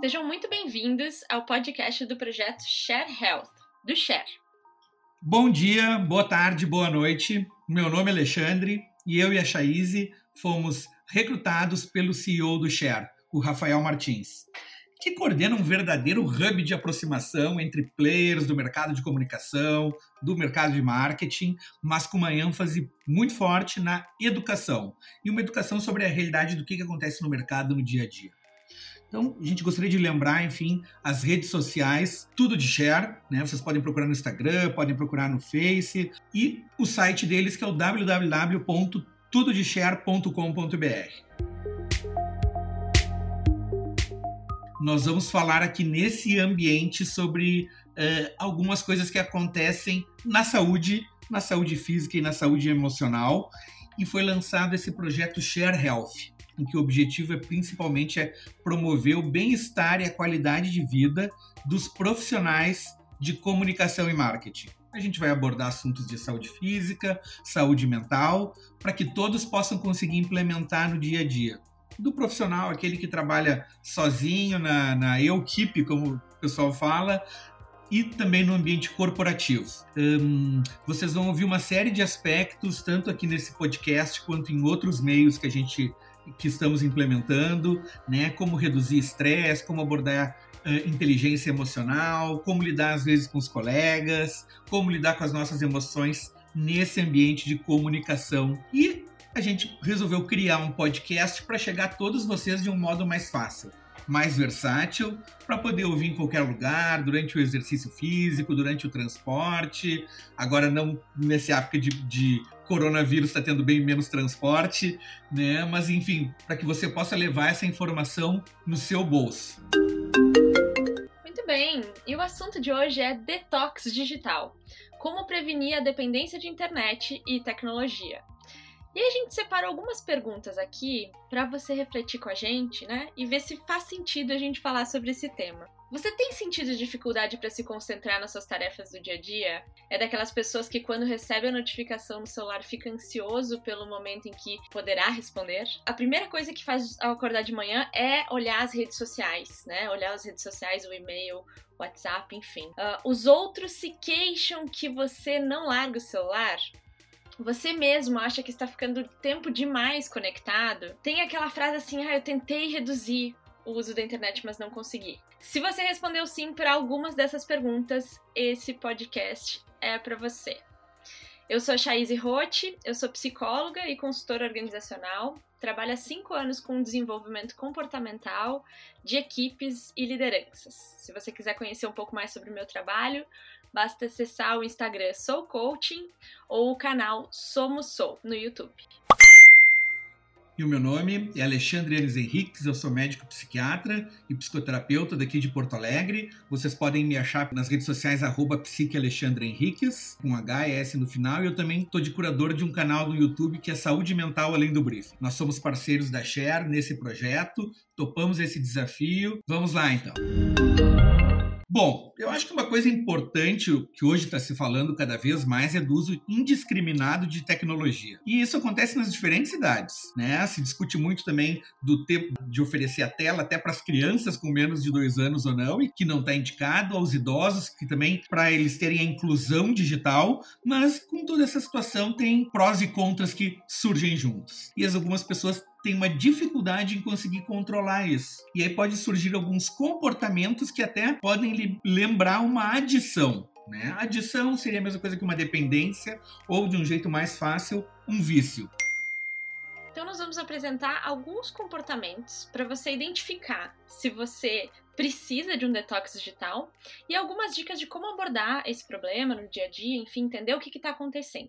Sejam muito bem-vindos ao podcast do projeto Share Health, do Share. Bom dia, boa tarde, boa noite. Meu nome é Alexandre e eu e a Chaize fomos recrutados pelo CEO do Share, o Rafael Martins, que coordena um verdadeiro hub de aproximação entre players do mercado de comunicação, do mercado de marketing, mas com uma ênfase muito forte na educação e uma educação sobre a realidade do que acontece no mercado no dia a dia. Então, a gente gostaria de lembrar, enfim, as redes sociais, tudo de share, né? Vocês podem procurar no Instagram, podem procurar no Face e o site deles que é o www.tudodeshare.com.br. Nós vamos falar aqui nesse ambiente sobre uh, algumas coisas que acontecem na saúde, na saúde física e na saúde emocional. E foi lançado esse projeto Share Health em que o objetivo é principalmente é promover o bem-estar e a qualidade de vida dos profissionais de comunicação e marketing. A gente vai abordar assuntos de saúde física, saúde mental, para que todos possam conseguir implementar no dia a dia. Do profissional, aquele que trabalha sozinho, na, na equipe, como o pessoal fala, e também no ambiente corporativo. Um, vocês vão ouvir uma série de aspectos, tanto aqui nesse podcast quanto em outros meios que a gente que estamos implementando, né? Como reduzir estresse, como abordar uh, inteligência emocional, como lidar às vezes com os colegas, como lidar com as nossas emoções nesse ambiente de comunicação. E a gente resolveu criar um podcast para chegar a todos vocês de um modo mais fácil mais versátil para poder ouvir em qualquer lugar, durante o exercício físico, durante o transporte. Agora, não nessa época de, de coronavírus, está tendo bem menos transporte, né? Mas, enfim, para que você possa levar essa informação no seu bolso. Muito bem, e o assunto de hoje é detox digital. Como prevenir a dependência de internet e tecnologia. E a gente separou algumas perguntas aqui para você refletir com a gente, né? E ver se faz sentido a gente falar sobre esse tema. Você tem sentido dificuldade para se concentrar nas suas tarefas do dia a dia? É daquelas pessoas que quando recebe a notificação no celular fica ansioso pelo momento em que poderá responder? A primeira coisa que faz ao acordar de manhã é olhar as redes sociais, né? Olhar as redes sociais, o e-mail, WhatsApp, enfim. Uh, os outros se queixam que você não larga o celular? Você mesmo acha que está ficando tempo demais conectado, tem aquela frase assim: ah, eu tentei reduzir o uso da internet, mas não consegui. Se você respondeu sim para algumas dessas perguntas, esse podcast é para você. Eu sou a Chaise Rotti, eu sou psicóloga e consultora organizacional, trabalho há cinco anos com desenvolvimento comportamental de equipes e lideranças. Se você quiser conhecer um pouco mais sobre o meu trabalho, basta acessar o Instagram Sou Coaching ou o canal Somos Sou no YouTube. E o meu nome é Alexandre Enes Henriques, eu sou médico psiquiatra e psicoterapeuta daqui de Porto Alegre. Vocês podem me achar nas redes sociais arroba Henriques, com H e S no final, e eu também estou de curador de um canal no YouTube que é Saúde Mental Além do Briefing. Nós somos parceiros da Share nesse projeto, topamos esse desafio. Vamos lá então! Bom, eu acho que uma coisa importante que hoje está se falando cada vez mais é do uso indiscriminado de tecnologia. E isso acontece nas diferentes idades, né? Se discute muito também do tempo de oferecer a tela até para as crianças com menos de dois anos ou não, e que não está indicado, aos idosos, que também para eles terem a inclusão digital, mas com toda essa situação tem prós e contras que surgem juntos. E as algumas pessoas tem uma dificuldade em conseguir controlar isso. E aí pode surgir alguns comportamentos que até podem lembrar uma adição. Né? Adição seria a mesma coisa que uma dependência, ou de um jeito mais fácil, um vício. Então, nós vamos apresentar alguns comportamentos para você identificar se você precisa de um detox digital e algumas dicas de como abordar esse problema no dia a dia, enfim, entender o que está acontecendo.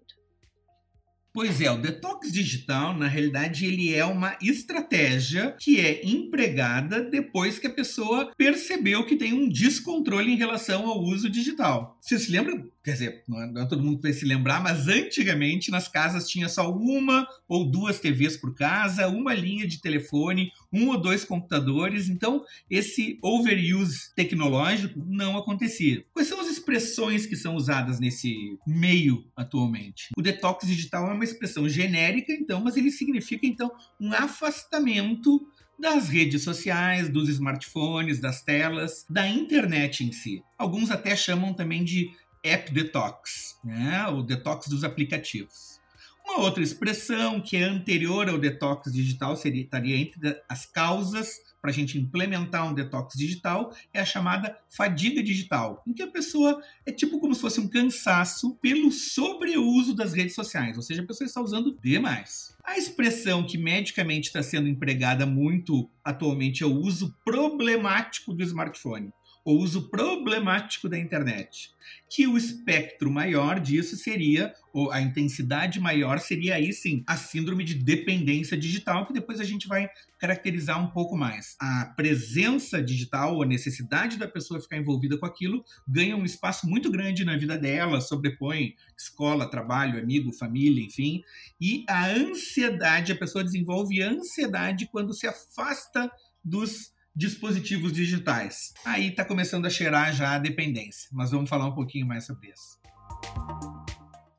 Pois é, o detox digital, na realidade, ele é uma estratégia que é empregada depois que a pessoa percebeu que tem um descontrole em relação ao uso digital. Você se lembra? Quer dizer, não é, não é todo mundo vai se lembrar, mas antigamente nas casas tinha só uma ou duas TVs por casa, uma linha de telefone, um ou dois computadores, então esse overuse tecnológico não acontecia. Quais são as expressões que são usadas nesse meio atualmente? O detox digital é uma expressão genérica, então, mas ele significa então um afastamento das redes sociais, dos smartphones, das telas, da internet em si. Alguns até chamam também de app detox, né? o detox dos aplicativos. Uma outra expressão que é anterior ao detox digital seria estaria entre as causas para a gente implementar um detox digital é a chamada fadiga digital, em que a pessoa é tipo como se fosse um cansaço pelo sobreuso das redes sociais, ou seja, a pessoa está usando demais. A expressão que medicamente está sendo empregada muito atualmente é o uso problemático do smartphone o uso problemático da internet. Que o espectro maior disso seria, ou a intensidade maior seria aí sim, a síndrome de dependência digital, que depois a gente vai caracterizar um pouco mais. A presença digital, a necessidade da pessoa ficar envolvida com aquilo, ganha um espaço muito grande na vida dela, sobrepõe escola, trabalho, amigo, família, enfim. E a ansiedade, a pessoa desenvolve ansiedade quando se afasta dos dispositivos digitais. Aí está começando a cheirar já a dependência, mas vamos falar um pouquinho mais sobre isso.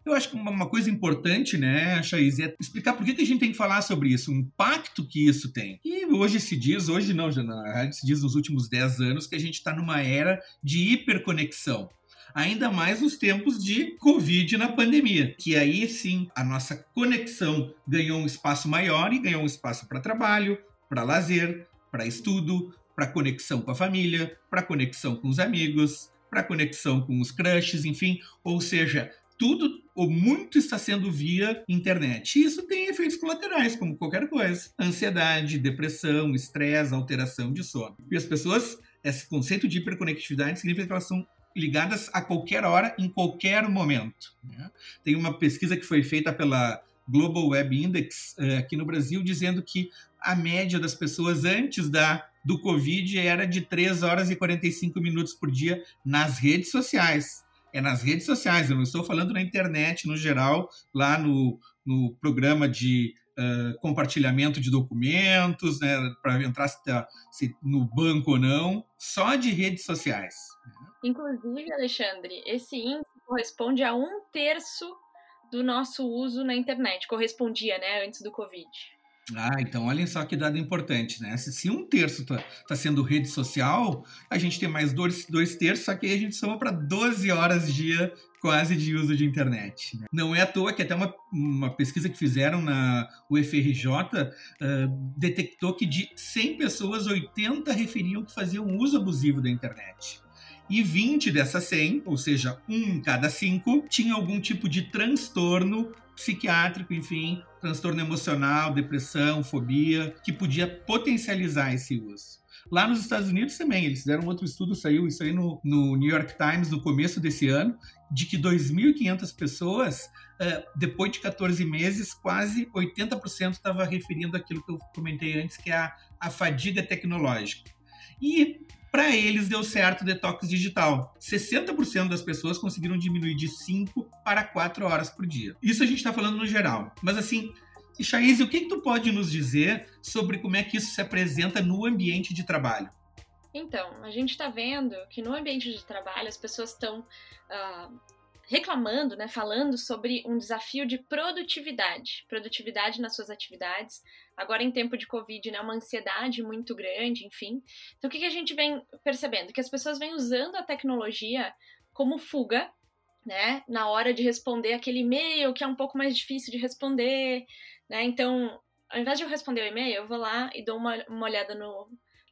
Eu acho que uma coisa importante, né, Chaiz, é explicar por que, a gente tem que falar sobre isso, o impacto que isso tem. E hoje se diz, hoje não, na verdade se diz nos últimos 10 anos, que a gente está numa era de hiperconexão ainda mais nos tempos de Covid na pandemia, que aí sim a nossa conexão ganhou um espaço maior e ganhou um espaço para trabalho, para lazer, para estudo, para conexão com a família, para conexão com os amigos, para conexão com os crushes, enfim, ou seja, tudo ou muito está sendo via internet. Isso tem efeitos colaterais, como qualquer coisa: ansiedade, depressão, estresse, alteração de sono. E as pessoas, esse conceito de hiperconectividade significa que elas são ligadas a qualquer hora, em qualquer momento. Né? Tem uma pesquisa que foi feita pela Global Web Index eh, aqui no Brasil dizendo que a média das pessoas antes da do Covid era de 3 horas e 45 minutos por dia nas redes sociais. É nas redes sociais, eu não estou falando na internet no geral, lá no, no programa de uh, compartilhamento de documentos, né, para entrar se, tá, se no banco ou não, só de redes sociais. Inclusive, Alexandre, esse índice corresponde a um terço do nosso uso na internet, correspondia, né, antes do Covid. Ah, então olhem só que dado importante, né? Se, se um terço está tá sendo rede social, a gente tem mais dois, dois terços, só que aí a gente soma para 12 horas dia quase de uso de internet. Né? Não é à toa que até uma, uma pesquisa que fizeram na UFRJ uh, detectou que de 100 pessoas, 80 referiam que faziam uso abusivo da internet e 20 dessas 100, ou seja, um em cada cinco, tinha algum tipo de transtorno psiquiátrico, enfim, transtorno emocional, depressão, fobia, que podia potencializar esse uso. Lá nos Estados Unidos também, eles fizeram outro estudo, saiu isso aí no, no New York Times no começo desse ano, de que 2.500 pessoas, uh, depois de 14 meses, quase 80% estava referindo aquilo que eu comentei antes, que é a, a fadiga tecnológica. E para eles deu certo o detox digital. 60% das pessoas conseguiram diminuir de 5 para 4 horas por dia. Isso a gente está falando no geral. Mas assim, Chaize, o que, que tu pode nos dizer sobre como é que isso se apresenta no ambiente de trabalho? Então, a gente está vendo que no ambiente de trabalho as pessoas estão uh, ah, reclamando, né, falando sobre um desafio de produtividade, produtividade nas suas atividades. Agora em tempo de Covid, né, uma ansiedade muito grande, enfim. Então o que, que a gente vem percebendo? Que as pessoas vêm usando a tecnologia como fuga, né, na hora de responder aquele e-mail que é um pouco mais difícil de responder, né? Então, ao invés de eu responder o e-mail, eu vou lá e dou uma, uma olhada no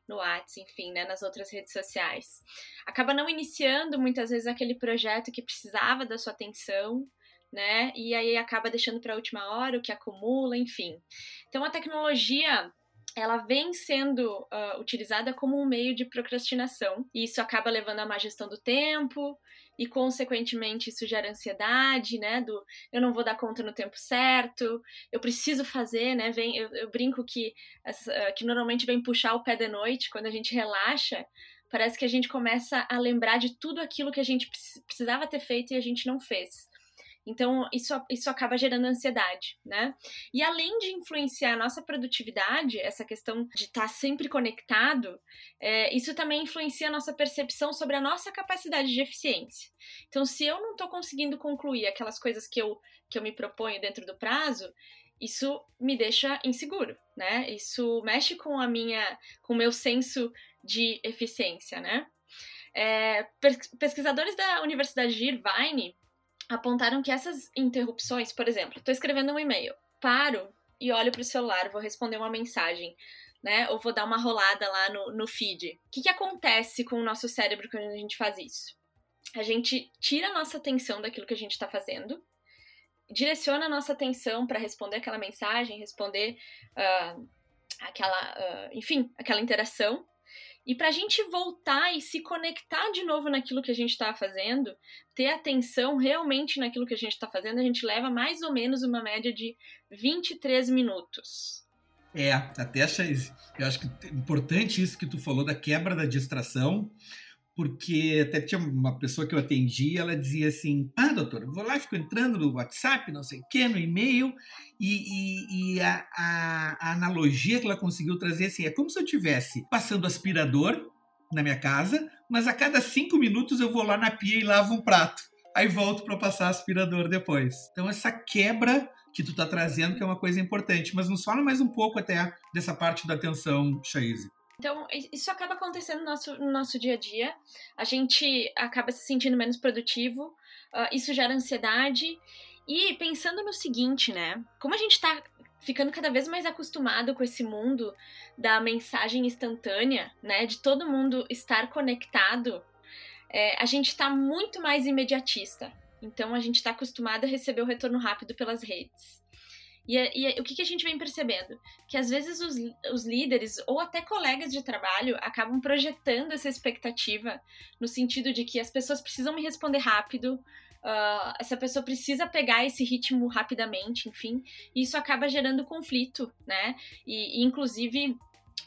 no WhatsApp, enfim, né, nas outras redes sociais. Acaba não iniciando muitas vezes aquele projeto que precisava da sua atenção, né? E aí acaba deixando para a última hora o que acumula, enfim. Então a tecnologia ela vem sendo uh, utilizada como um meio de procrastinação. E isso acaba levando a má gestão do tempo, e consequentemente isso gera ansiedade, né? Do eu não vou dar conta no tempo certo, eu preciso fazer, né? Vem, eu, eu brinco que, uh, que normalmente vem puxar o pé de noite quando a gente relaxa. Parece que a gente começa a lembrar de tudo aquilo que a gente precisava ter feito e a gente não fez. Então, isso, isso acaba gerando ansiedade, né? E além de influenciar a nossa produtividade, essa questão de estar tá sempre conectado, é, isso também influencia a nossa percepção sobre a nossa capacidade de eficiência. Então, se eu não estou conseguindo concluir aquelas coisas que eu, que eu me proponho dentro do prazo, isso me deixa inseguro, né? Isso mexe com a minha, com o meu senso de eficiência, né? É, pesquisadores da Universidade de Irvine apontaram que essas interrupções, por exemplo, estou escrevendo um e-mail, paro e olho para o celular, vou responder uma mensagem, né? Ou vou dar uma rolada lá no, no feed. O que, que acontece com o nosso cérebro quando a gente faz isso? A gente tira a nossa atenção daquilo que a gente está fazendo, direciona a nossa atenção para responder aquela mensagem, responder uh, aquela, uh, enfim, aquela interação. E para a gente voltar e se conectar de novo naquilo que a gente está fazendo, ter atenção realmente naquilo que a gente está fazendo, a gente leva mais ou menos uma média de 23 minutos. É, até achei. Eu acho que é importante isso que tu falou da quebra da distração porque até tinha uma pessoa que eu atendi, ela dizia assim: Ah, doutor, vou lá, fico entrando no WhatsApp, não sei o quê, no e-mail, e, e, e a, a, a, analogia que ela conseguiu trazer assim, é como se eu tivesse passando aspirador na minha casa, mas a cada cinco minutos eu vou lá na pia e lavo um prato. Aí volto para passar aspirador depois. Então, essa quebra que tu tá trazendo, que é uma coisa importante. Mas nos fala mais um pouco até dessa parte da atenção, Chaize. Então, isso acaba acontecendo no nosso, no nosso dia a dia. A gente acaba se sentindo menos produtivo, uh, isso gera ansiedade. E pensando no seguinte, né? Como a gente tá ficando cada vez mais acostumado com esse mundo da mensagem instantânea, né? De todo mundo estar conectado, é, a gente tá muito mais imediatista. Então, a gente tá acostumado a receber o retorno rápido pelas redes. E, e, o que, que, a gente vem percebendo? Que às vezes os, os, líderes ou até colegas de trabalho acabam projetando essa expectativa no sentido de que as pessoas precisam me responder rápido, uh, essa pessoa precisa pegar esse ritmo rapidamente, enfim, e isso acaba gerando conflito, né? E, e inclusive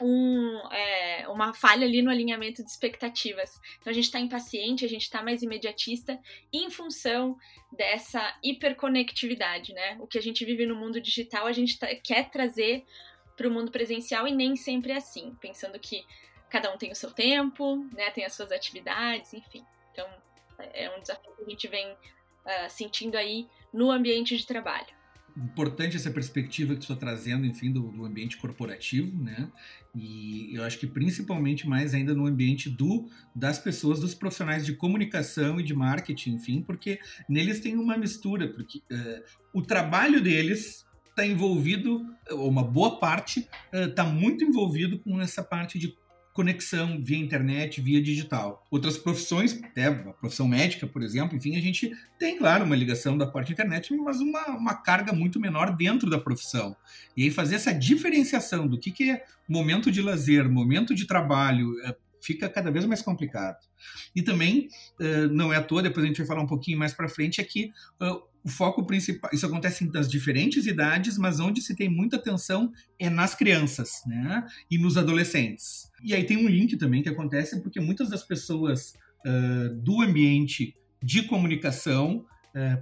um, é, uma falha ali no alinhamento de expectativas. Então a gente está impaciente, a gente está mais imediatista em função dessa hiperconectividade, né? O que a gente vive no mundo digital, a gente tá, quer trazer para o mundo presencial e nem sempre é assim, pensando que cada um tem o seu tempo, né? Tem as suas atividades, enfim. Então é um desafio que a gente vem uh, sentindo aí no ambiente de trabalho importante essa perspectiva que tu está trazendo, enfim, do, do, ambiente corporativo, né? E eu acho que principalmente mais ainda no ambiente do das pessoas, dos profissionais de comunicação e de marketing, enfim, porque neles tem uma mistura, porque uh, o trabalho deles está envolvido, ou uma boa parte está uh, muito envolvido com essa parte de conexão via internet, via digital. Outras profissões, até a profissão médica, por exemplo, enfim, a gente tem, claro, uma ligação da parte internet, mas uma, uma carga muito menor dentro da profissão. E aí fazer essa diferenciação do que, que é momento de lazer, momento de trabalho, é, fica cada vez mais complicado. E também, uh, não é à toa, depois a gente vai falar um pouquinho mais para frente, é que o foco principal, isso acontece nas diferentes idades, mas onde se tem muita atenção é nas crianças, né? E nos adolescentes. E aí tem um link também que acontece porque muitas das pessoas do ambiente de comunicação,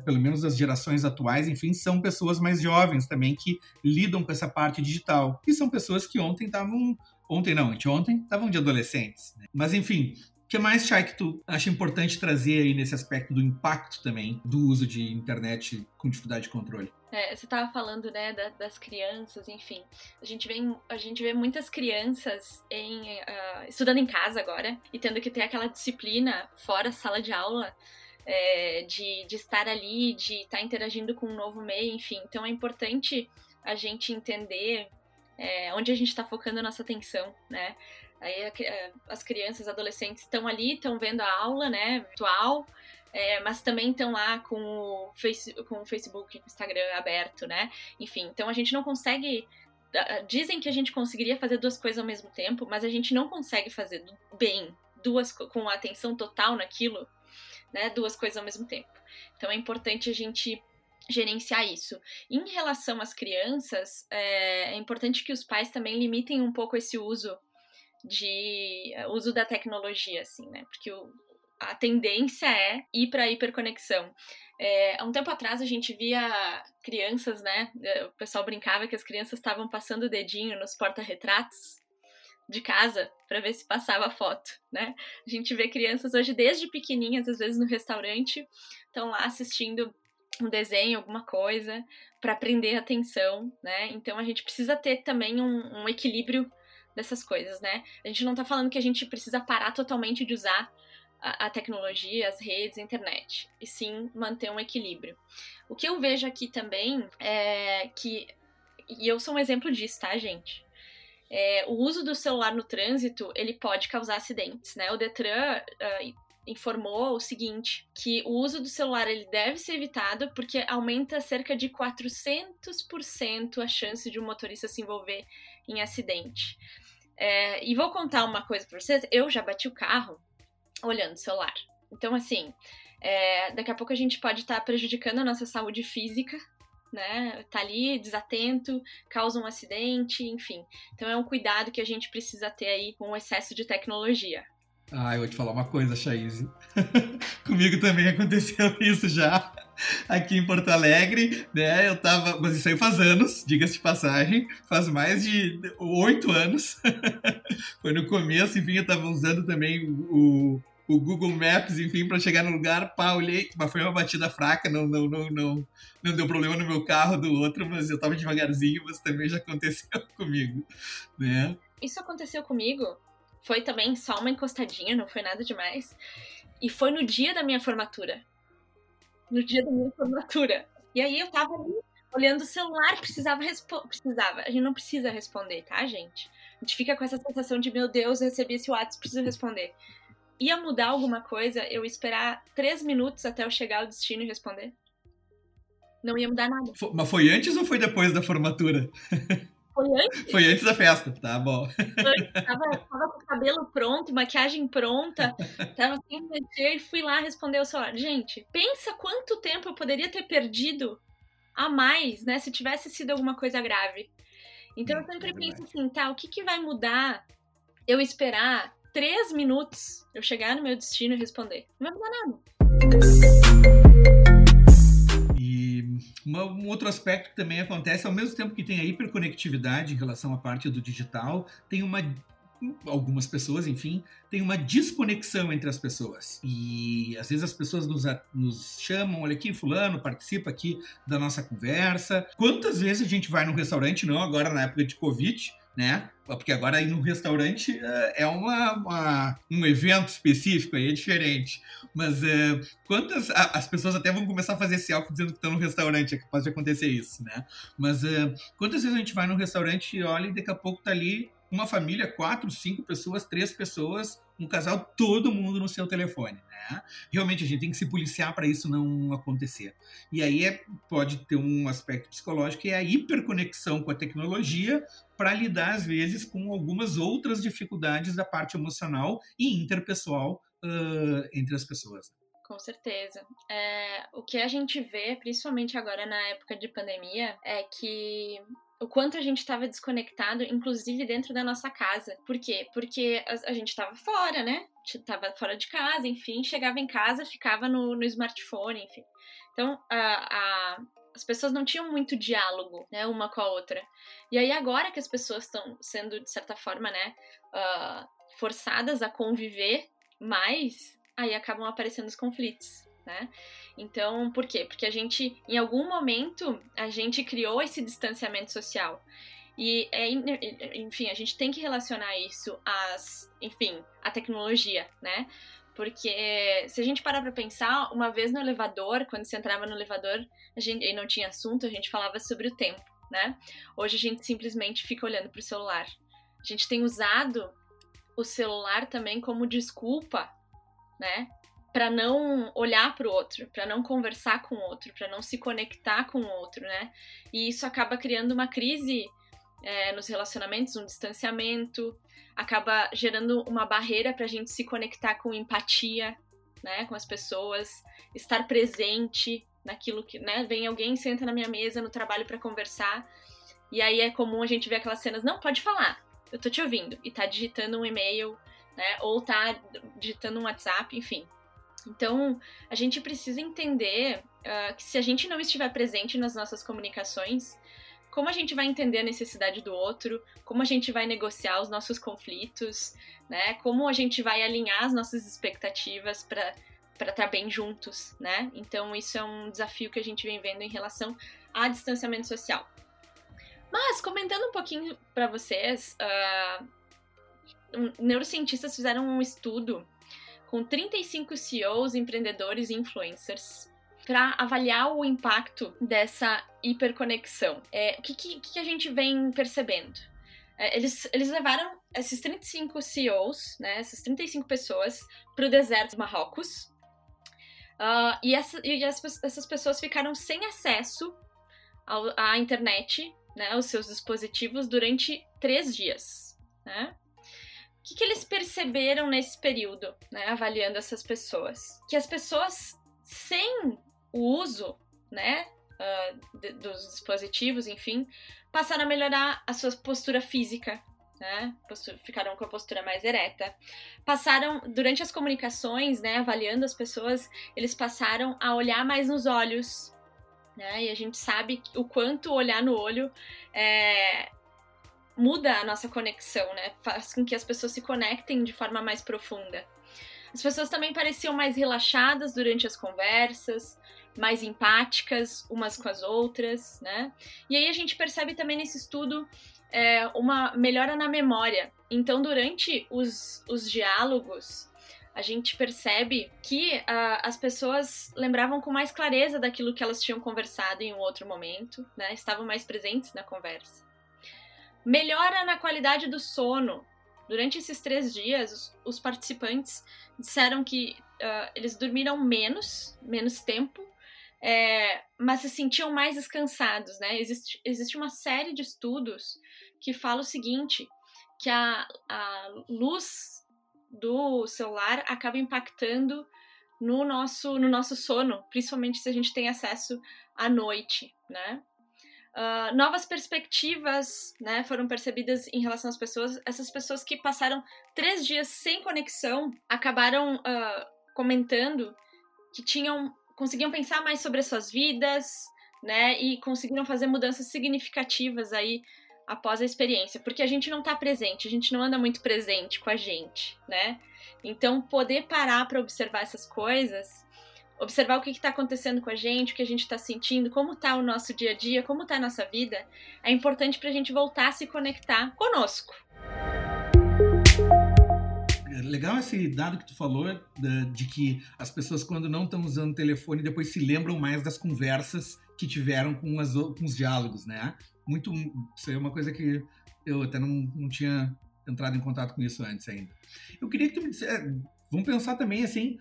pelo menos das gerações atuais, enfim, são pessoas mais jovens também que lidam com essa parte digital. E são pessoas que ontem estavam ontem não, anteontem, estavam de adolescentes. Né? Mas enfim, que mais, Chay, que tu acha importante trazer aí nesse aspecto do impacto também do uso de internet com dificuldade de controle? É, você estava falando, né, da, das crianças, enfim. A gente vê, a gente vê muitas crianças em, uh, estudando em casa agora e tendo que ter aquela disciplina fora sala de aula. É, de, de estar ali, de estar tá interagindo com um novo meio, enfim. Então é importante a gente entender é, onde a gente está focando a nossa atenção, né? Aí é, as crianças, adolescentes estão ali, estão vendo a aula, né, virtual, é, mas também estão lá com o, face, com o Facebook, Instagram aberto, né? Enfim, então a gente não consegue. Dizem que a gente conseguiria fazer duas coisas ao mesmo tempo, mas a gente não consegue fazer bem duas com a atenção total naquilo, né? Duas coisas ao mesmo tempo. Então é importante a gente gerenciar isso. Em relação às crianças, é, é importante que os pais também limitem um pouco esse uso de uh, uso da tecnologia, assim, né? Porque o, a tendência é ir para hiperconexão. É, há um tempo atrás a gente via crianças, né? O pessoal brincava que as crianças estavam passando o dedinho nos porta-retratos de casa para ver se passava a foto, né? A gente vê crianças hoje desde pequenininhas, às vezes no restaurante, estão lá assistindo um desenho, alguma coisa, para prender a atenção, né? Então a gente precisa ter também um, um, equilíbrio dessas coisas, né? A gente não tá falando que a gente precisa parar totalmente de usar a, a tecnologia, as redes, a internet, e sim manter um equilíbrio. O que eu vejo aqui também é que, e eu sou um exemplo disso, tá, gente? É, o uso do celular no trânsito ele pode causar acidentes, né? O Detran uh, informou o seguinte, que o uso do celular ele deve ser evitado porque aumenta cerca de 400% a chance de um motorista se envolver em acidente. É, e vou contar uma coisa para vocês, eu já bati o carro olhando o celular. Então, assim, é, daqui a pouco a gente pode estar tá prejudicando a nossa saúde física, né? Tá ali desatento, causa um acidente, enfim. Então é um cuidado que a gente precisa ter aí com o excesso de tecnologia. Ah, eu vou te falar uma coisa, Chaise. Comigo também aconteceu isso já. Aqui em Porto Alegre, né? Eu tava. Mas isso aí faz anos, diga-se de passagem. Faz mais de oito anos. Foi no começo, enfim, eu tava usando também o, o Google Maps, enfim, para chegar no lugar, pá, olhei, mas foi uma batida fraca, não, não, não, não, não deu problema no meu carro do outro, mas eu tava devagarzinho, mas também já aconteceu comigo, né? Isso aconteceu comigo, foi também só uma encostadinha, não foi nada demais, e foi no dia da minha formatura, no dia da minha formatura, e aí eu tava ali, olhando o celular, precisava responder, precisava, a gente não precisa responder, tá, gente? A gente fica com essa sensação de, meu Deus, eu recebi esse WhatsApp, preciso responder ia mudar alguma coisa eu esperar três minutos até eu chegar ao destino e responder? Não ia mudar nada. Mas foi antes ou foi depois da formatura? Foi antes. Foi antes da festa, tá bom. tava, tava com o cabelo pronto, maquiagem pronta, tava sem mexer e fui lá responder o celular. Gente, pensa quanto tempo eu poderia ter perdido a mais, né, se tivesse sido alguma coisa grave. Então eu sempre é penso assim, tá, o que, que vai mudar eu esperar três minutos eu chegar no meu destino e responder. Não vai mudar nada. Um outro aspecto que também acontece, ao mesmo tempo que tem a hiperconectividade em relação à parte do digital, tem uma algumas pessoas, enfim, tem uma desconexão entre as pessoas. E às vezes as pessoas nos, nos, chamam, olha aqui, fulano, participa aqui da nossa conversa. Quantas vezes a gente vai num restaurante, não agora na época de Covid, né? Porque agora ir no restaurante é, é uma, uma, um evento específico, aí é diferente. Mas é, quantas. as pessoas até vão começar a fazer selfie dizendo que estão no restaurante, é capaz de acontecer isso, né? Mas é, quantas vezes a gente vai no restaurante e olha e daqui a pouco tá ali uma família, quatro, cinco pessoas, três pessoas, um casal, todo mundo no seu telefone. Né? Realmente a gente tem que se policiar para isso não acontecer. E aí é, pode ter um aspecto psicológico que é a hiperconexão com a tecnologia para lidar, às vezes, com algumas outras dificuldades da parte emocional e interpessoal uh, entre as pessoas. Com certeza. É, o que a gente vê, principalmente agora na época de pandemia, é que o quanto a gente estava desconectado, inclusive dentro da nossa casa. Por quê? Porque a, a gente estava fora, né? Tava fora de casa, enfim, chegava em casa, ficava no, no smartphone, enfim. Então, a, a, as pessoas não tinham muito diálogo, né, uma com a outra. E aí, agora que as pessoas estão sendo, de certa forma, né, uh, forçadas a conviver mais, aí acabam aparecendo os conflitos, né? Então, por quê? Porque a gente, em algum momento, a gente criou esse distanciamento social. E, é, enfim, a gente tem que relacionar isso às, enfim, à tecnologia, né? Porque se a gente parar pra pensar, uma vez no elevador, quando você entrava no elevador a gente, e não tinha assunto, a gente falava sobre o tempo, né? Hoje a gente simplesmente fica olhando pro celular. A gente tem usado o celular também como desculpa, né? Para não olhar para o outro, para não conversar com o outro, para não se conectar com o outro, né? E isso acaba criando uma crise é, nos relacionamentos, um distanciamento, acaba gerando uma barreira para a gente se conectar com empatia, né, com as pessoas, estar presente naquilo que, né, vem alguém senta na minha mesa no trabalho para conversar e aí é comum a gente ver aquelas cenas, não pode falar, eu tô te ouvindo e tá digitando um e-mail, né, ou tá digitando um WhatsApp, enfim, então, a gente precisa entender uh, que se a gente não estiver presente nas nossas comunicações, como a gente vai entender a necessidade do outro, como a gente vai negociar os nossos conflitos, né? Como a gente vai alinhar as nossas expectativas para para estar bem juntos, né? Então isso é um desafio que a gente vem vendo em relação a distanciamento social. Mas comentando um pouquinho para vocês, uh, neurocientistas fizeram um estudo com 35 CEOs, empreendedores e influencers para avaliar o impacto dessa hiperconexão. É, o que, que, que, a gente vem percebendo? É, eles, eles levaram esses 35 CEOs, né, essas 35 pessoas, para o deserto do Marrocos. Uh, e, essa, e as, essas pessoas ficaram sem acesso ao, à internet, né, aos seus dispositivos, durante três dias. Né? O que, que eles perceberam nesse período, né, avaliando essas pessoas? Que as pessoas sem o uso, né, uh, de, dos dispositivos, enfim, passaram a melhorar a sua postura física, né? Ficaram com a postura mais ereta. Passaram, durante as comunicações, né, avaliando as pessoas, eles passaram a olhar mais nos olhos, né? E a gente sabe o quanto olhar no olho é, muda a nossa conexão, né? Faz com que as pessoas se conectem de forma mais profunda. As pessoas também pareciam mais relaxadas durante as conversas, mais empáticas umas com as outras, né? E aí a gente percebe também nesse estudo é, uma melhora na memória. Então, durante os, os diálogos, a gente percebe que uh, as pessoas lembravam com mais clareza daquilo que elas tinham conversado em um outro momento, né? Estavam mais presentes na conversa. Melhora na qualidade do sono. Durante esses três dias, os, os participantes disseram que uh, eles dormiram menos, menos tempo, é, mas se sentiam mais descansados, né? Existe, existe uma série de estudos que fala o seguinte, que a, a luz do celular acaba impactando no nosso, no nosso sono, principalmente se a gente tem acesso à noite, né? Uh, novas perspectivas né, foram percebidas em relação às pessoas. Essas pessoas que passaram três dias sem conexão acabaram uh, comentando que tinham conseguiam pensar mais sobre as suas vidas, né? E conseguiram fazer mudanças significativas aí após a experiência, porque a gente não está presente, a gente não anda muito presente com a gente, né? Então, poder parar para observar essas coisas, observar o que está acontecendo com a gente, o que a gente está sentindo, como está o nosso dia a dia, como está a nossa vida, é importante para a gente voltar a se conectar conosco legal esse dado que tu falou de, de que as pessoas, quando não estão usando o telefone, depois se lembram mais das conversas que tiveram com, as, com os diálogos, né? Muito. Isso é uma coisa que eu até não, não tinha entrado em contato com isso antes ainda. Eu queria que tu me dissesse. É, vamos pensar também assim.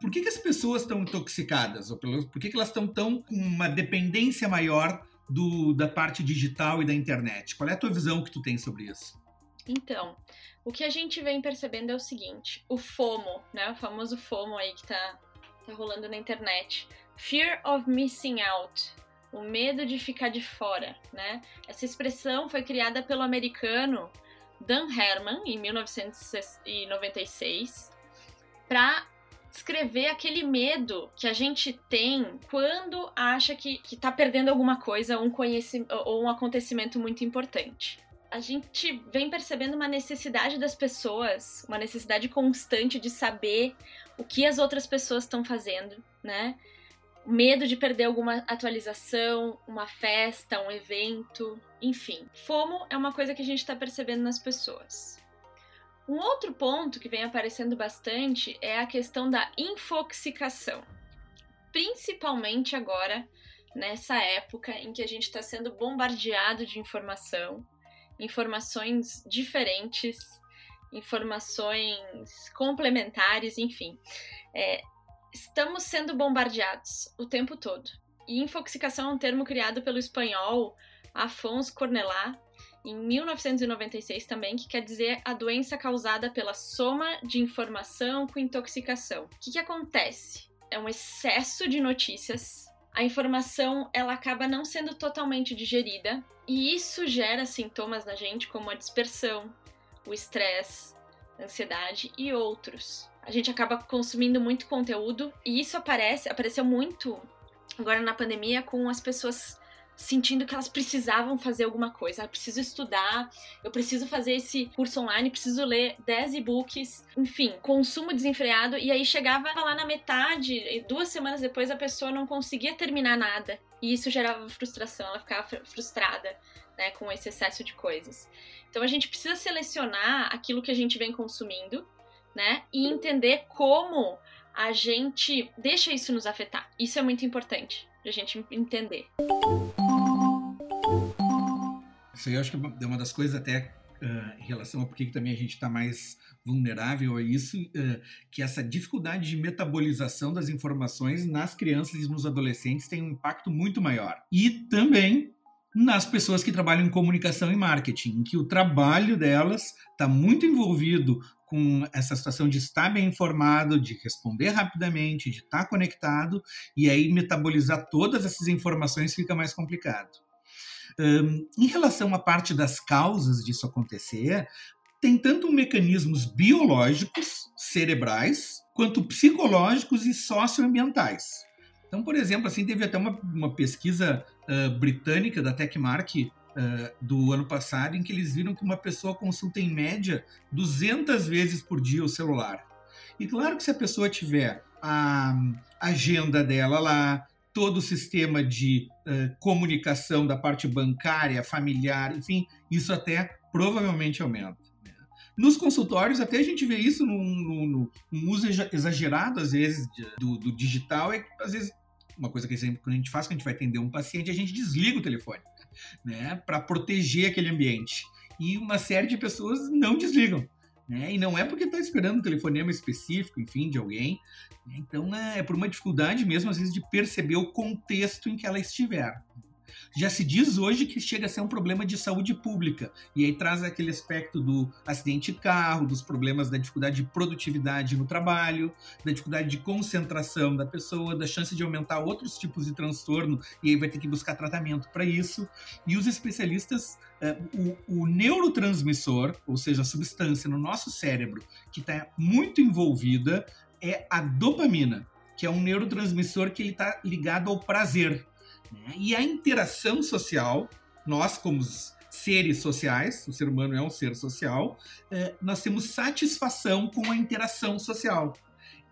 Por que, que as pessoas estão intoxicadas? Ou pelo, por que, que elas estão tão com uma dependência maior do, da parte digital e da internet? Qual é a tua visão que tu tem sobre isso? Então, o que a gente vem percebendo é o seguinte: o FOMO, né? O famoso FOMO aí que tá, tá rolando na internet. Fear of missing out. O medo de ficar de fora, né? Essa expressão foi criada pelo americano Dan Herman em 1996 para descrever aquele medo que a gente tem quando acha que, que tá perdendo alguma coisa, um conhecimento ou um acontecimento muito importante a gente vem percebendo uma necessidade das pessoas, uma necessidade constante de saber o que as outras pessoas estão fazendo, né? Medo de perder alguma atualização, uma festa, um evento, enfim. FOMO é uma coisa que a gente está percebendo nas pessoas. Um outro ponto que vem aparecendo bastante é a questão da infoxicação. Principalmente agora, nessa época em que a gente está sendo bombardeado de informação, informações diferentes, informações complementares, enfim. É, estamos sendo bombardeados o tempo todo. E infoxicação é um termo criado pelo espanhol Afonso Cornelá em 1996 também, que quer dizer a doença causada pela soma de informação com intoxicação. O que, que acontece? É um excesso de notícias a informação ela acaba não sendo totalmente digerida e isso gera sintomas na gente como a dispersão, o estresse, ansiedade e outros. A gente acaba consumindo muito conteúdo e isso aparece, apareceu muito agora na pandemia com as pessoas sentindo que elas precisavam fazer alguma coisa. Eu preciso estudar, eu preciso fazer esse curso online, preciso ler 10 e-books, enfim, consumo desenfreado. E aí chegava lá na metade, e duas semanas depois a pessoa não conseguia terminar nada. E isso gerava frustração, ela ficava frustrada. Né, com esse excesso de coisas. Então a gente precisa selecionar aquilo que a gente vem consumindo, né? E entender como a gente deixa isso nos afetar. Isso é muito importante a gente entender. Isso aí eu acho que é uma das coisas até uh, em relação a por que também a gente está mais vulnerável a isso, uh, que essa dificuldade de metabolização das informações nas crianças e nos adolescentes tem um impacto muito maior. E também nas pessoas que trabalham em comunicação e marketing, em que o trabalho delas está muito envolvido com essa situação de estar bem informado, de responder rapidamente, de estar conectado, e aí metabolizar todas essas informações fica mais complicado. Um, em relação à parte das causas disso acontecer, tem tanto mecanismos biológicos, cerebrais, quanto psicológicos e socioambientais. Então, por exemplo, assim, teve até uma, uma pesquisa uh, britânica da Techmark uh, do ano passado em que eles viram que uma pessoa consulta em média 200 vezes por dia o celular. E claro que se a pessoa tiver a agenda dela lá, todo o sistema de uh, comunicação da parte bancária, familiar, enfim, isso até provavelmente aumenta. Né? Nos consultórios, até a gente vê isso num, uso exagerado, às vezes, do, do digital, é que às vezes uma coisa que sempre, quando a gente faz, quando a gente vai atender um paciente, a gente desliga o telefone, né, para proteger aquele ambiente. E uma série de pessoas não desligam. Né? E não é porque está esperando um telefonema específico, enfim, de alguém. Né? Então é, é por uma dificuldade mesmo, às vezes, de perceber o contexto em que ela estiver. Já se diz hoje que chega a ser um problema de saúde pública, e aí traz aquele aspecto do acidente de carro, dos problemas da dificuldade de produtividade no trabalho, da dificuldade de concentração da pessoa, da chance de aumentar outros tipos de transtorno, e aí vai ter que buscar tratamento para isso. E os especialistas, eh, o, o neurotransmissor, ou seja, a substância no nosso cérebro que está muito envolvida, é a dopamina, que é um neurotransmissor que ele está ligado ao prazer. Né? E a interação social, nós como seres sociais, o ser humano é um ser social, é, nós temos satisfação com a interação social.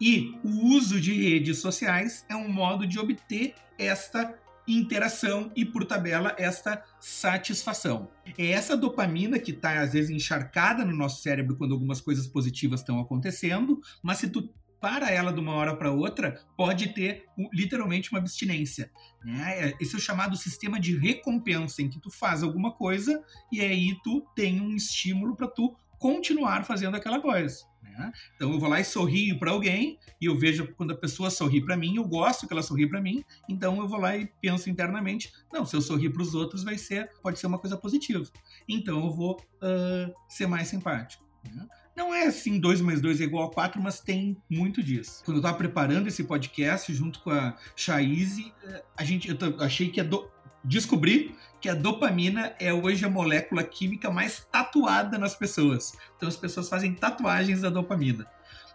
E o uso de redes sociais é um modo de obter esta interação e, por tabela, esta satisfação. É essa dopamina que está, às vezes, encharcada no nosso cérebro quando algumas coisas positivas estão acontecendo, mas se tu para ela de uma hora para outra, pode ter literalmente uma abstinência. Né? É, esse é o chamado sistema de recompensa, em que tu faz alguma coisa e aí tu tem um estímulo para tu continuar fazendo aquela coisa. Né? Então eu vou lá e sorrio para alguém e eu vejo quando a pessoa sorri para mim, eu gosto que ela sorri para mim, então eu vou lá e penso internamente, não, se eu sorrir para os outros vai ser, pode ser uma coisa positiva. Então eu vou uh, ser mais simpático. Né? Não é assim 2 mais 2 é igual a 4, mas tem muito disso. Quando eu estava preparando esse podcast junto com a Chaize, eh, a gente, eu achei que a do, descobri que a dopamina é hoje a molécula química mais tatuada nas pessoas. Então as pessoas fazem tatuagens da dopamina.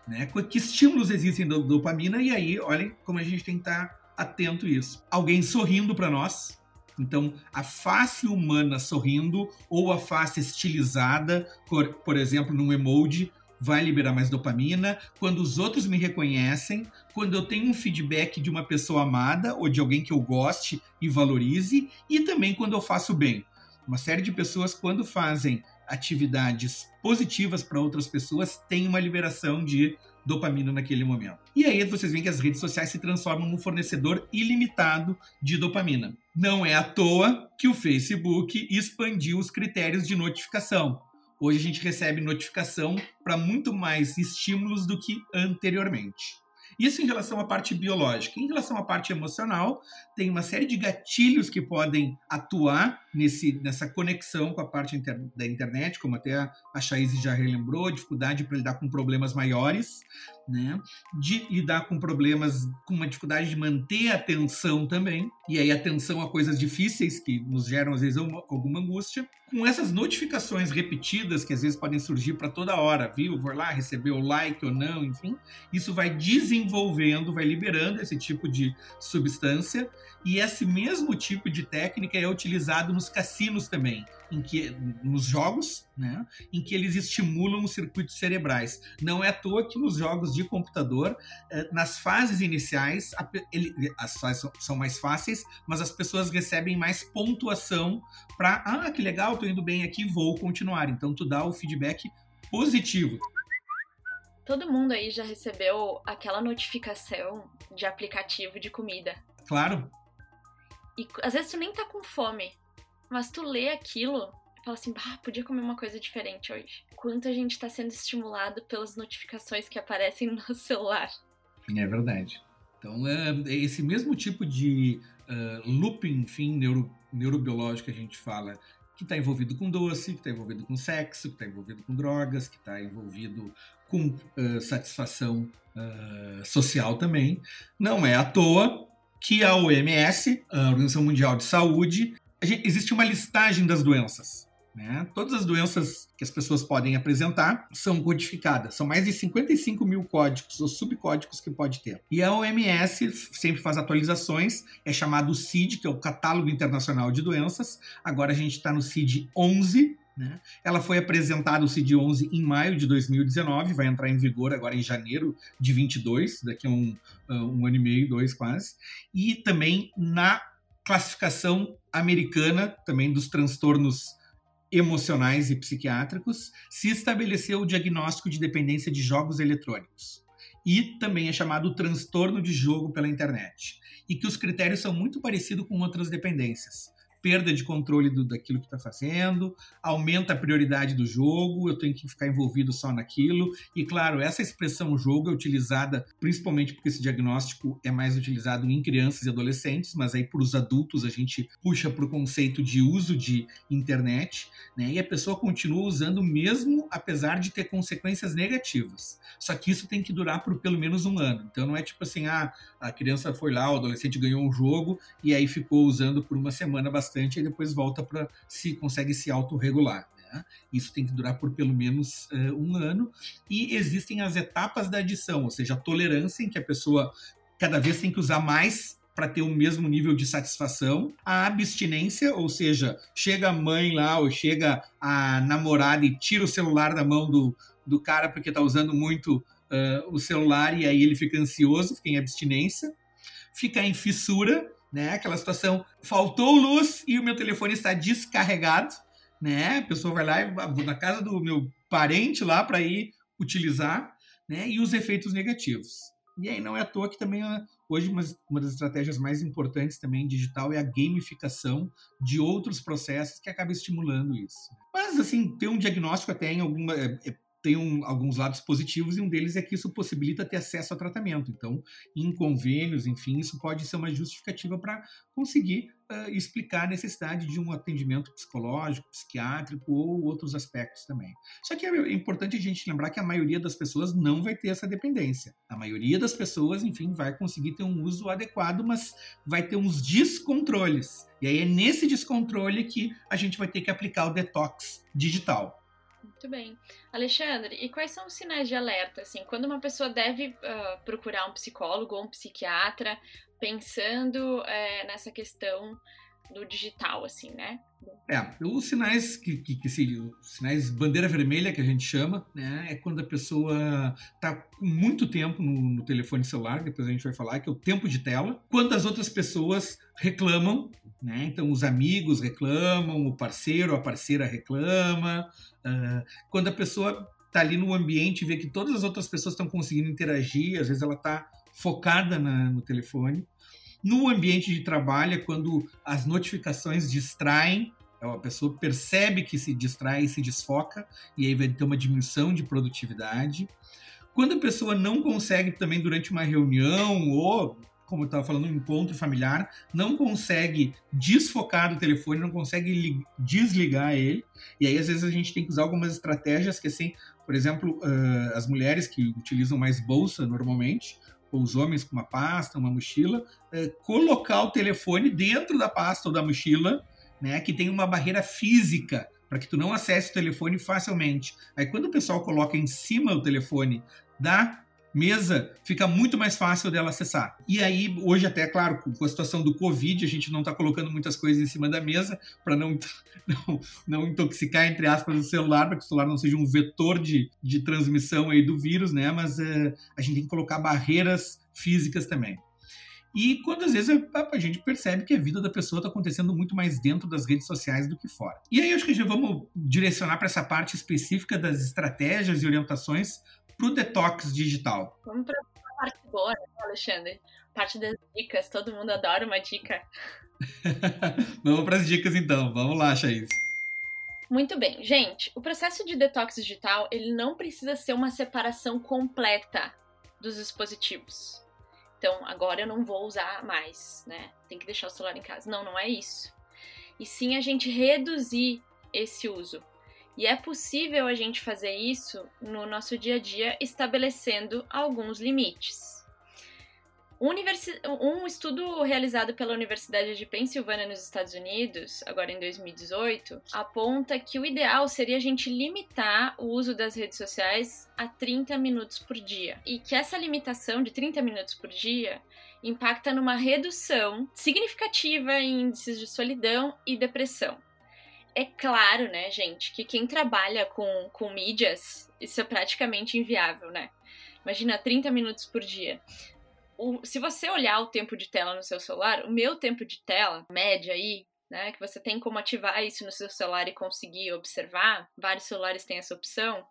Né? Que estímulos existem da dopamina? E aí, olhem como a gente tem que estar atento a isso. Alguém sorrindo para nós, então, a face humana sorrindo ou a face estilizada, por, por exemplo, num emoji, vai liberar mais dopamina. Quando os outros me reconhecem, quando eu tenho um feedback de uma pessoa amada ou de alguém que eu goste e valorize, e também quando eu faço bem. Uma série de pessoas, quando fazem atividades positivas para outras pessoas, tem uma liberação de dopamina naquele momento. E aí vocês veem que as redes sociais se transformam num fornecedor ilimitado de dopamina. Não é à toa que o Facebook expandiu os critérios de notificação. Hoje a gente recebe notificação para muito mais estímulos do que anteriormente. Isso em relação à parte biológica. Em relação à parte emocional, tem uma série de gatilhos que podem atuar nesse, nessa conexão com a parte inter, da internet, como até a, Chaize já relembrou, dificuldade para lidar com problemas maiores, né? de lidar com problemas com uma dificuldade de manter a atenção também. E aí atenção a coisas difíceis que nos geram às vezes uma, alguma angústia. Com essas notificações repetidas que às vezes podem surgir para toda hora, viu? Vou lá receber o like ou não, enfim, isso vai desenvolvendo, vai liberando esse tipo de substância e esse mesmo tipo de técnica é utilizado nos cassinos também, em que nos jogos, né, em que eles estimulam os circuitos cerebrais. Não é à toa que nos jogos de computador, eh, nas fases iniciais, as fases são mais fáceis, mas as pessoas recebem mais pontuação para, ah, que legal, estou indo bem aqui, vou continuar. Então tu dá o feedback positivo. Todo mundo aí já recebeu aquela notificação de aplicativo de comida. Claro. E às vezes tu nem tá com fome, mas tu lê aquilo e fala assim, bah, podia comer uma coisa diferente hoje. Quanto a gente tá sendo estimulado pelas notificações que aparecem no celular. É verdade. Então, é, é esse mesmo tipo de uh, looping, enfim, neuro, neurobiológico a gente fala, que está envolvido com doce, que está envolvido com sexo, que está envolvido com drogas, que está envolvido com uh, satisfação uh, social também. Não é à toa que a OMS, a Organização Mundial de Saúde, gente, existe uma listagem das doenças. Né? Todas as doenças que as pessoas podem apresentar são codificadas. São mais de 55 mil códigos ou subcódigos que pode ter. E a OMS sempre faz atualizações, é chamado CID, que é o Catálogo Internacional de Doenças. Agora a gente está no CID 11, né? Ela foi apresentada, o CID-11, em maio de 2019, vai entrar em vigor agora em janeiro de 22, daqui a um, uh, um ano e meio, dois quase, e também na classificação americana também dos transtornos emocionais e psiquiátricos, se estabeleceu o diagnóstico de dependência de jogos eletrônicos. E também é chamado transtorno de jogo pela internet. E que os critérios são muito parecidos com outras dependências perda de controle do, daquilo que está fazendo, aumenta a prioridade do jogo, eu tenho que ficar envolvido só naquilo. E claro, essa expressão jogo é utilizada principalmente porque esse diagnóstico é mais utilizado em crianças e adolescentes, mas aí para os adultos a gente puxa para o conceito de uso de internet, né? E a pessoa continua usando mesmo apesar de ter consequências negativas. Só que isso tem que durar por pelo menos um ano. Então não é tipo assim, ah, a criança foi lá, o adolescente ganhou um jogo e aí ficou usando por uma semana bastante bastante e depois volta para se consegue se autorregular. Né? Isso tem que durar por pelo menos uh, um ano. E existem as etapas da adição, ou seja, a tolerância em que a pessoa cada vez tem que usar mais para ter o mesmo nível de satisfação, a abstinência, ou seja, chega a mãe lá ou chega a namorada e tira o celular da mão do, do cara porque está usando muito uh, o celular e aí ele fica ansioso, fica em abstinência, fica em fissura, né? Aquela situação, faltou luz e o meu telefone está descarregado, né? A pessoa vai lá e na casa do meu parente lá para ir utilizar, né? E os efeitos negativos. E aí não é à toa que também hoje uma, uma das estratégias mais importantes também digital é a gamificação de outros processos que acaba estimulando isso. Mas assim, ter um diagnóstico até em alguma é, é tem um, alguns lados positivos e um deles é que isso possibilita ter acesso a tratamento. Então, em convênios, enfim, isso pode ser uma justificativa para conseguir uh, explicar a necessidade de um atendimento psicológico, psiquiátrico ou outros aspectos também. Só que é importante a gente lembrar que a maioria das pessoas não vai ter essa dependência. A maioria das pessoas, enfim, vai conseguir ter um uso adequado, mas vai ter uns descontroles. E aí é nesse descontrole que a gente vai ter que aplicar o detox digital. Muito bem. Alexandre, e quais são os sinais de alerta? Assim, quando uma pessoa deve uh, procurar um psicólogo ou um psiquiatra pensando é, nessa questão do digital, assim, né? É, os sinais que, que, que se, sinais bandeira vermelha que a gente chama, né, é quando a pessoa está com muito tempo no, no, telefone celular, depois a gente vai falar, que é o tempo de tela, quando as outras pessoas reclamam, né, então os amigos reclamam, o parceiro, a parceira reclama, uh, quando a pessoa está ali no ambiente e vê que todas as outras pessoas estão conseguindo interagir, às vezes ela está focada na, no telefone, no ambiente de trabalho, é quando as notificações distraem, a pessoa percebe que se distrai e se desfoca, e aí vai ter uma diminuição de produtividade. Quando a pessoa não consegue também durante uma reunião ou, como eu estava falando, um encontro familiar, não consegue desfocar do telefone, não consegue desligar ele, e aí às vezes a gente tem que usar algumas estratégias que assim, por exemplo, uh, as mulheres que utilizam mais bolsa normalmente, ou os homens com uma pasta, uma mochila, é, colocar o telefone dentro da pasta ou da mochila, né, que tem uma barreira física para que tu não acesse o telefone facilmente. Aí quando o pessoal coloca em cima o telefone da mesa, fica muito mais fácil dela acessar. E aí, hoje até, claro, com a situação do Covid, a gente não está colocando muitas coisas em cima da mesa para não, não, não, intoxicar, entre aspas, o celular, para que o celular não seja um vetor de, de transmissão aí do vírus, né? Mas uh, a gente tem que colocar barreiras físicas também. E quando às vezes a, gente percebe que a vida da pessoa está acontecendo muito mais dentro das redes sociais do que fora. E aí acho que já vamos direcionar para essa parte específica das estratégias e orientações para o detox digital. Vamos para a parte boa, né, Alexandre? Parte das dicas, todo mundo adora uma dica. vamos para as dicas então, vamos lá, Chaís. Muito bem, gente, o processo de detox digital ele não precisa ser uma separação completa dos dispositivos. Então, agora eu não vou usar mais, né? Tem que deixar o celular em casa. Não, não é isso. E sim a gente reduzir esse uso. E é possível a gente fazer isso no nosso dia a dia estabelecendo alguns limites. Um estudo realizado pela Universidade de Pensilvânia nos Estados Unidos, agora em 2018, aponta que o ideal seria a gente limitar o uso das redes sociais a 30 minutos por dia. E que essa limitação de 30 minutos por dia impacta numa redução significativa em índices de solidão e depressão. É claro, né, gente, que quem trabalha com, com mídias, isso é praticamente inviável, né? Imagina 30 minutos por dia o, se você olhar o tempo de tela no seu celular, o meu tempo de tela, média aí, né, que você tem como ativar isso no seu celular e conseguir observar, vários celulares têm essa opção,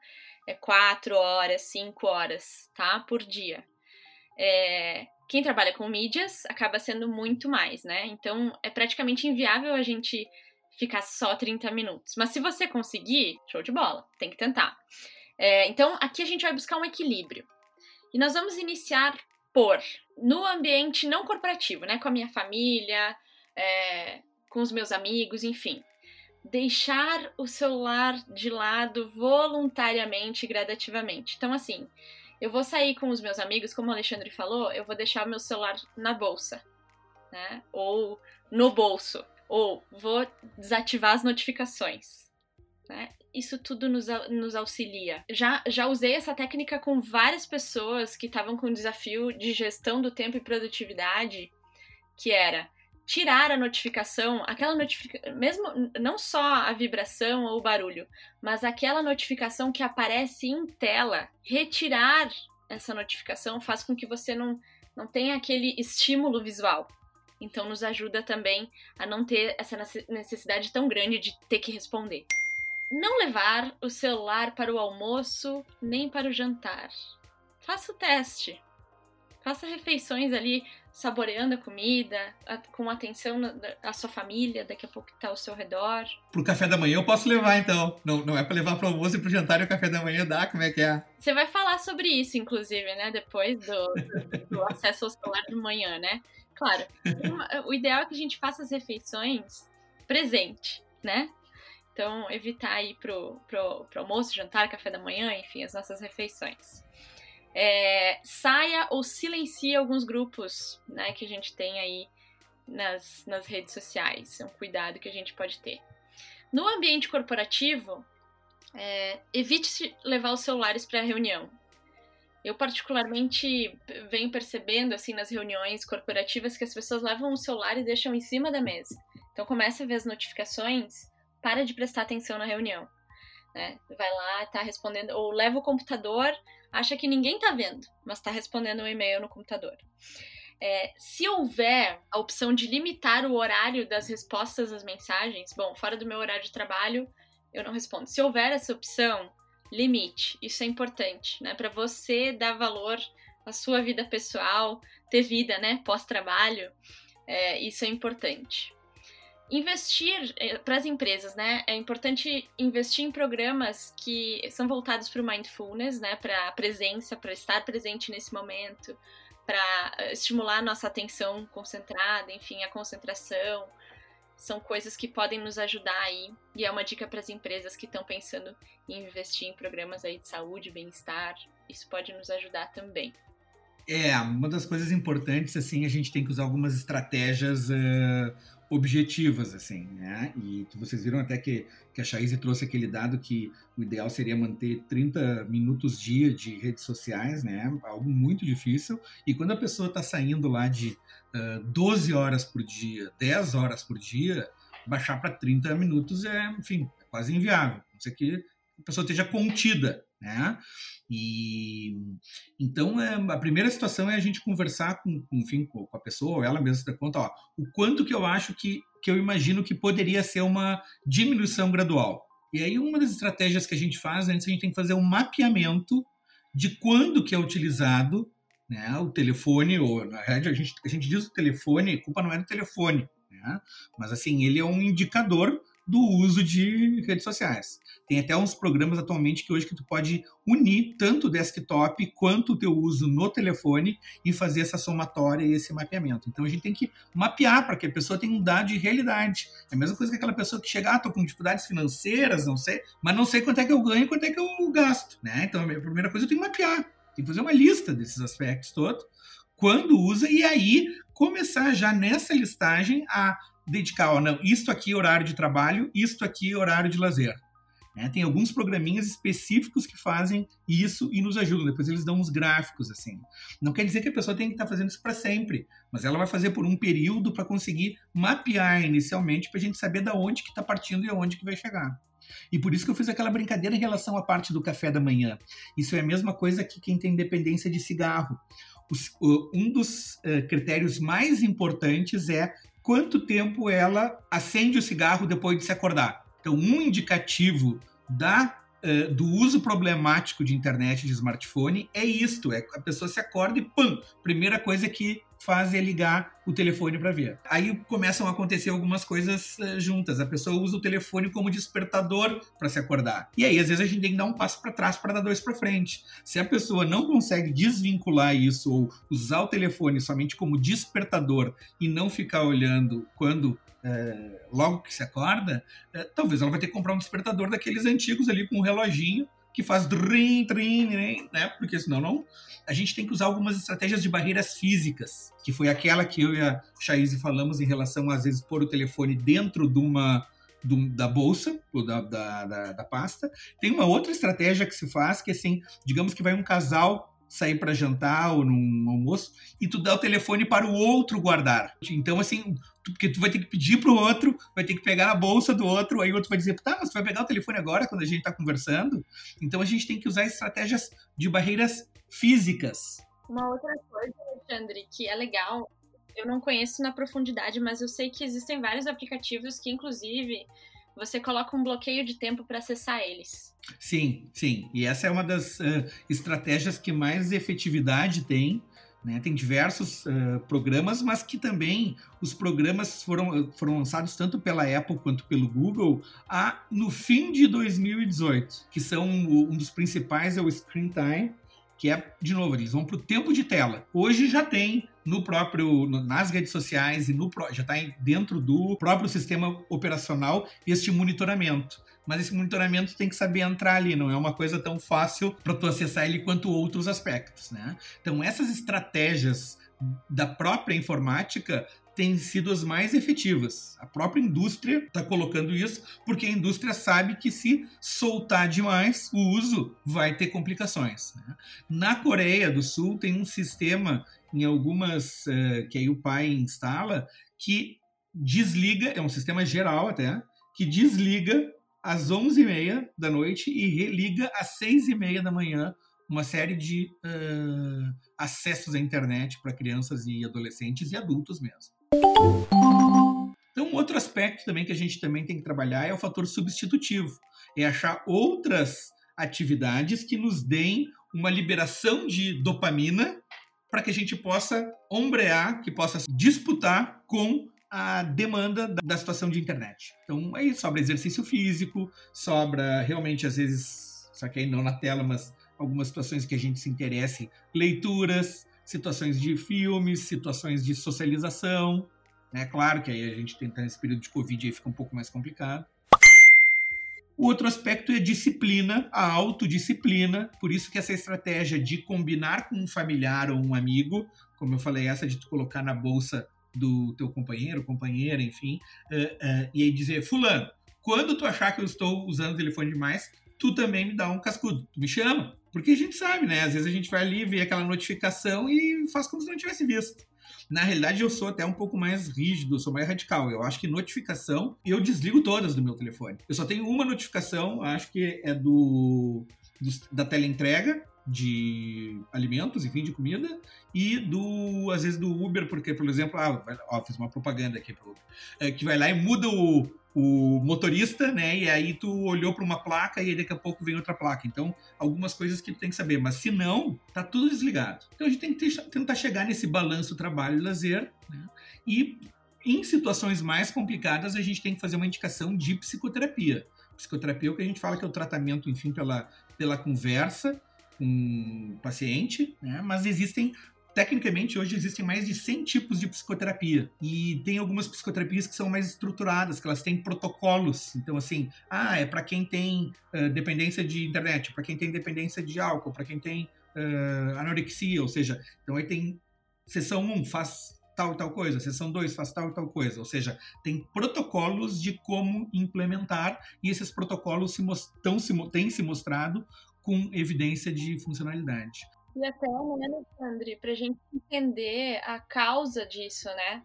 é 4 horas, 5 horas, tá? Por dia. É, quem trabalha com mídias acaba sendo muito mais, né? Então é praticamente inviável a gente ficar só 30 minutos. Mas se você conseguir, show de bola, tem que tentar. É, então aqui a gente vai buscar um equilíbrio. E nós vamos iniciar por no ambiente não corporativo, né? Com a minha família, é, com os meus amigos, enfim. Deixar o celular de lado voluntariamente, gradativamente. Então, assim, eu vou sair com os meus amigos, como o Alexandre falou, eu vou deixar o meu celular na bolsa, né? Ou no bolso. Ou vou desativar as notificações. Né? isso tudo nos, nos auxilia. Já, já usei essa técnica com várias pessoas que estavam com desafio de gestão do tempo e produtividade, que era tirar a notificação, aquela notificação, mesmo não só a vibração ou o barulho, mas aquela notificação que aparece em tela, retirar essa notificação faz com que você não, não tenha aquele estímulo visual. Então nos ajuda também a não ter essa necessidade tão grande de ter que responder. Não levar o celular para o almoço nem para o jantar. Faça o teste. Faça refeições ali saboreando a comida, a, com atenção à sua família, daqui a pouco está ao seu redor. Pro café da manhã eu posso levar, então. Não, não é para levar para o almoço e para o jantar e o café da manhã dá? Como é que é? Você vai falar sobre isso, inclusive, né? Depois do, do acesso ao celular de manhã, né? Claro, o ideal é que a gente faça as refeições presente, né? Então, evitar ir pro, pro, pro almoço, jantar, café da manhã, enfim, as nossas refeições. É, saia ou silencie alguns grupos né, que a gente tem aí nas, nas redes sociais. É um cuidado que a gente pode ter. No ambiente corporativo, é, evite levar os celulares para a reunião. Eu particularmente venho percebendo assim nas reuniões corporativas que as pessoas levam o celular e deixam em cima da mesa. Então começa a ver as notificações para de prestar atenção na reunião. Né? Vai lá, tá respondendo, ou leva o computador, acha que ninguém tá vendo, mas tá respondendo um e-mail no computador. É, se houver a opção de limitar o horário das respostas às mensagens, bom, fora do meu horário de trabalho, eu não respondo. Se houver essa opção, limite. Isso é importante, né? Para você dar valor à sua vida pessoal, ter vida, né? Pós-trabalho, é, isso é importante investir eh, para as empresas, né? É importante investir em programas que são voltados para o mindfulness, né? Para a presença, para estar presente nesse momento, para eh, estimular a nossa atenção concentrada, enfim, a concentração. São coisas que podem nos ajudar aí e é uma dica para as empresas que estão pensando em investir em programas aí de saúde, bem-estar. Isso pode nos ajudar também. É, uma das coisas importantes, assim, a gente tem que usar algumas estratégias uh, objetivas, assim, né? E vocês viram até que, que a Chaise trouxe aquele dado que o ideal seria manter 30 minutos dia de redes sociais, né? Algo muito difícil. E quando a pessoa está saindo lá de uh, 12 horas por dia, 10 horas por dia, baixar para 30 minutos é, enfim, é quase inviável. Sei que a pessoa esteja contida, né? E então é, a primeira situação é a gente conversar com, enfim, com a pessoa, ou ela mesma se dá conta, ó, o quanto que eu acho que, que eu imagino que poderia ser uma diminuição gradual. E aí uma das estratégias que a gente faz, antes a gente tem que fazer um mapeamento de quando que é utilizado né, o telefone, ou na realidade a gente, a gente diz o telefone, culpa não é do telefone, né, mas assim, ele é um indicador do uso de redes sociais. Tem até uns programas atualmente que hoje que tu pode unir tanto o desktop quanto o teu uso no telefone e fazer essa somatória e esse mapeamento. Então a gente tem que mapear para que a pessoa tenha um dado de realidade. É a mesma coisa que aquela pessoa que chega, ah, tô com dificuldades financeiras, não sei, mas não sei quanto é que eu ganho e quanto é que eu gasto, né? Então a primeira coisa eu tenho que mapear, tem que fazer uma lista desses aspectos todos, quando usa e aí começar já nessa listagem a dedicar, ó, não, isto aqui é horário de trabalho, isto aqui é horário de lazer. Né? Tem alguns programinhas específicos que fazem isso e nos ajudam. Depois eles dão uns gráficos assim. Não quer dizer que a pessoa tem que estar fazendo isso para sempre, mas ela vai fazer por um período para conseguir mapear inicialmente para a gente saber da onde que está partindo e aonde que vai chegar. E por isso que eu fiz aquela brincadeira em relação à parte do café da manhã. Isso é a mesma coisa que quem tem dependência de cigarro. Os, um dos uh, critérios mais importantes é quanto tempo ela acende o cigarro depois de se acordar. Então, um indicativo da uh, do uso problemático de internet de smartphone é isto: é a pessoa se acorda e pam, primeira coisa que faz é ligar o telefone para ver. Aí começam a acontecer algumas coisas uh, juntas. A pessoa usa o telefone como despertador para se acordar. E aí, às vezes, a gente tem que dar um passo para trás para dar dois para frente. Se a pessoa não consegue desvincular isso ou usar o telefone somente como despertador e não ficar olhando quando é, logo que se acorda, é, talvez ela vai ter que comprar um despertador daqueles antigos ali com um reloginho que faz drin, drin, né? Porque senão não. A gente tem que usar algumas estratégias de barreiras físicas, que foi aquela que eu e a Chaise falamos em relação às vezes pôr o telefone dentro de uma do, da bolsa ou da, da, da, da pasta. Tem uma outra estratégia que se faz que assim, digamos que vai um casal sair para jantar ou num almoço e tu dá o telefone para o outro guardar. Então, assim, porque tu vai ter que pedir para o outro, vai ter que pegar a bolsa do outro, aí o outro vai dizer, tá, mas tu vai pegar o telefone agora quando a gente está conversando? Então, a gente tem que usar estratégias de barreiras físicas. Uma outra coisa, Alexandre, que é legal, eu não conheço na profundidade, mas eu sei que existem vários aplicativos que, inclusive, você coloca um bloqueio de tempo para acessar eles. Sim, sim. E essa é uma das uh, estratégias que mais efetividade tem. Né? Tem diversos uh, programas, mas que também os programas foram, foram lançados tanto pela Apple quanto pelo Google a, no fim de 2018, que são um dos principais é o Screen Time, que é, de novo, eles vão para o tempo de tela. Hoje já tem no próprio, nas redes sociais e no já está dentro do próprio sistema operacional este monitoramento. Mas esse monitoramento tem que saber entrar ali, não é uma coisa tão fácil para tu acessar ele quanto outros aspectos, né? Então essas estratégias da própria informática têm sido as mais efetivas. A própria indústria está colocando isso porque a indústria sabe que se soltar demais o uso vai ter complicações. Né? Na Coreia do Sul tem um sistema em algumas uh, que aí o pai instala que desliga, é um sistema geral até, que desliga às 11h30 da noite e religa às 6h30 da manhã uma série de uh, acessos à internet para crianças e adolescentes e adultos mesmo. Então, outro aspecto também que a gente também tem que trabalhar é o fator substitutivo. É achar outras atividades que nos deem uma liberação de dopamina para que a gente possa ombrear, que possa disputar com a demanda da situação de internet. Então, aí sobra exercício físico, sobra realmente, às vezes, só que aí não na tela, mas algumas situações que a gente se interesse, leituras, situações de filmes, situações de socialização. É claro que aí a gente tenta nesse período de Covid aí fica um pouco mais complicado. O outro aspecto é disciplina, a autodisciplina. Por isso que essa estratégia de combinar com um familiar ou um amigo, como eu falei, essa de tu colocar na bolsa do teu companheiro, companheira, enfim, uh, uh, e aí dizer, fulano, quando tu achar que eu estou usando o telefone demais, tu também me dá um cascudo, tu me chama. Porque a gente sabe, né? Às vezes a gente vai ali, vê aquela notificação e faz como se não tivesse visto. Na realidade, eu sou até um pouco mais rígido, sou mais radical. Eu acho que notificação, eu desligo todas do meu telefone. Eu só tenho uma notificação, acho que é do, do da teleentrega, de alimentos, enfim, de comida, e do, às vezes, do Uber, porque, por exemplo, ah, ó, fiz uma propaganda aqui pro Uber, é, que vai lá e muda o, o motorista, né? E aí tu olhou para uma placa e daqui a pouco vem outra placa. Então, algumas coisas que tu tem que saber, mas se não, tá tudo desligado. Então a gente tem que ter, tentar chegar nesse balanço trabalho e lazer, né? E em situações mais complicadas, a gente tem que fazer uma indicação de psicoterapia. Psicoterapia é o que a gente fala que é o tratamento, enfim, pela, pela conversa o paciente, né? mas existem Tecnicamente, hoje existem mais de 100 tipos de psicoterapia. E tem algumas psicoterapias que são mais estruturadas, que elas têm protocolos. Então, assim, ah, é para quem tem uh, dependência de internet, para quem tem dependência de álcool, para quem tem uh, anorexia, ou seja, então aí tem sessão 1, faz tal e tal coisa, sessão 2 faz tal e tal coisa, ou seja, tem protocolos de como implementar e esses protocolos se, tão, se, têm se mostrado com evidência de funcionalidade. E até, né, Alexandre, pra gente entender a causa disso, né?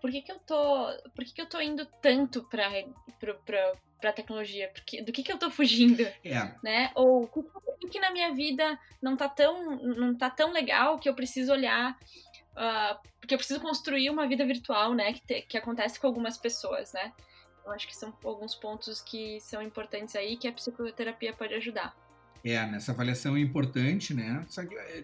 Por que, que eu tô. Por que, que eu tô indo tanto pra, pra tecnologia? Porque, do que, que eu tô fugindo? É. Né? Ou o que, na minha vida não tá tão, não tá tão legal que eu preciso olhar. Uh, porque eu preciso construir uma vida virtual, né? Que, te, que acontece com algumas pessoas, né? Eu acho que são alguns pontos que são importantes aí que a psicoterapia pode ajudar. É, nessa avaliação é importante, né?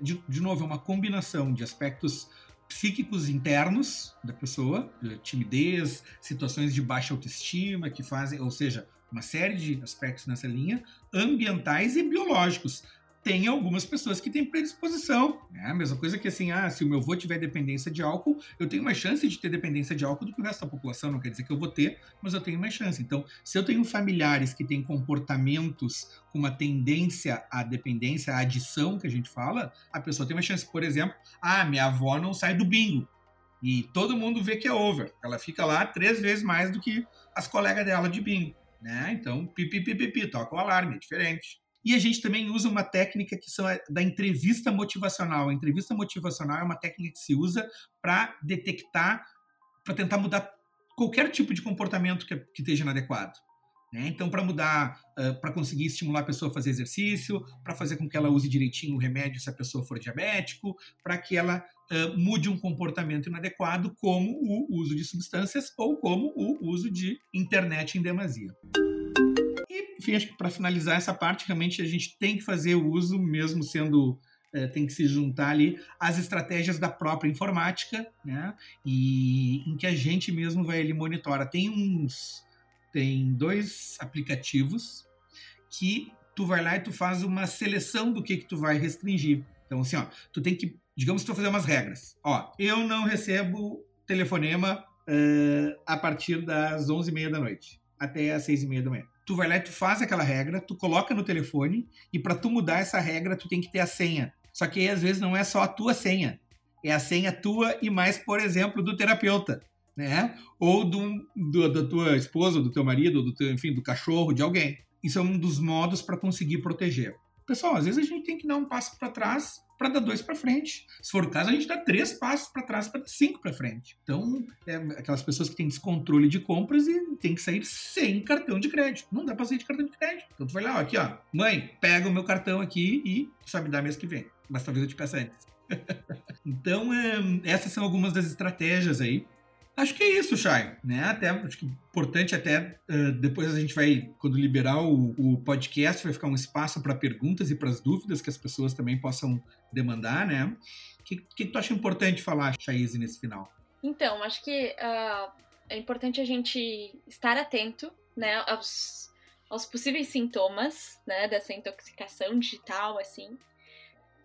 De, de novo, é uma combinação de aspectos psíquicos internos da pessoa, timidez, situações de baixa autoestima que fazem, ou seja, uma série de aspectos nessa linha, ambientais e biológicos tem algumas pessoas que têm predisposição. É a mesma coisa que assim, ah, se o meu avô tiver dependência de álcool, eu tenho mais chance de ter dependência de álcool do que o resto da população. Não quer dizer que eu vou ter, mas eu tenho mais chance. Então, se eu tenho familiares que têm comportamentos com uma tendência à dependência, à adição que a gente fala, a pessoa tem mais chance. Por exemplo, ah, minha avó não sai do bingo. E todo mundo vê que é over. Ela fica lá três vezes mais do que as colegas dela de bingo. Né? Então, pipi, pipi, pipi, toca o alarme, é diferente. E a gente também usa uma técnica que são da entrevista motivacional. A entrevista motivacional é uma técnica que se usa para detectar, para tentar mudar qualquer tipo de comportamento que, que esteja inadequado. Né? Então, para mudar, uh, para conseguir estimular a pessoa a fazer exercício, para fazer com que ela use direitinho o remédio se a pessoa for diabético, para que ela uh, mude um comportamento inadequado, como o uso de substâncias ou como o uso de internet em demasia enfim, acho que para finalizar essa parte, realmente a gente tem que fazer o uso, mesmo sendo. É, tem que se juntar ali às estratégias da própria informática, né? E em que a gente mesmo vai ali monitora. Tem uns. Tem dois aplicativos que tu vai lá e tu faz uma seleção do que que tu vai restringir. Então, assim, ó, tu tem que, digamos que tu vai fazer umas regras. Ó, eu não recebo telefonema uh, a partir das 11h30 da noite até as 6h30 da manhã tu vai lá e tu faz aquela regra, tu coloca no telefone e para tu mudar essa regra tu tem que ter a senha. Só que aí às vezes não é só a tua senha, é a senha tua e mais, por exemplo, do terapeuta, né? Ou do, do da tua esposa, do teu marido, do teu, enfim, do cachorro, de alguém. Isso é um dos modos para conseguir proteger. Pessoal, às vezes a gente tem que dar um passo para trás para dar dois para frente. Se for o caso, a gente dá três passos para trás para dar cinco para frente. Então, é aquelas pessoas que têm descontrole de compras e tem que sair sem cartão de crédito. Não dá para sair de cartão de crédito. Então, tu vai lá, ó, aqui, ó, mãe, pega o meu cartão aqui e me dá mês que vem. Mas talvez eu te peça antes. então, é, essas são algumas das estratégias aí Acho que é isso, Chay. Né? Até, acho que importante até uh, depois a gente vai, quando liberar o, o podcast, vai ficar um espaço para perguntas e para as dúvidas que as pessoas também possam demandar, né? O que, que tu acha importante falar, Chaize, nesse final? Então, acho que uh, é importante a gente estar atento, né, aos, aos possíveis sintomas, né, dessa intoxicação digital, assim.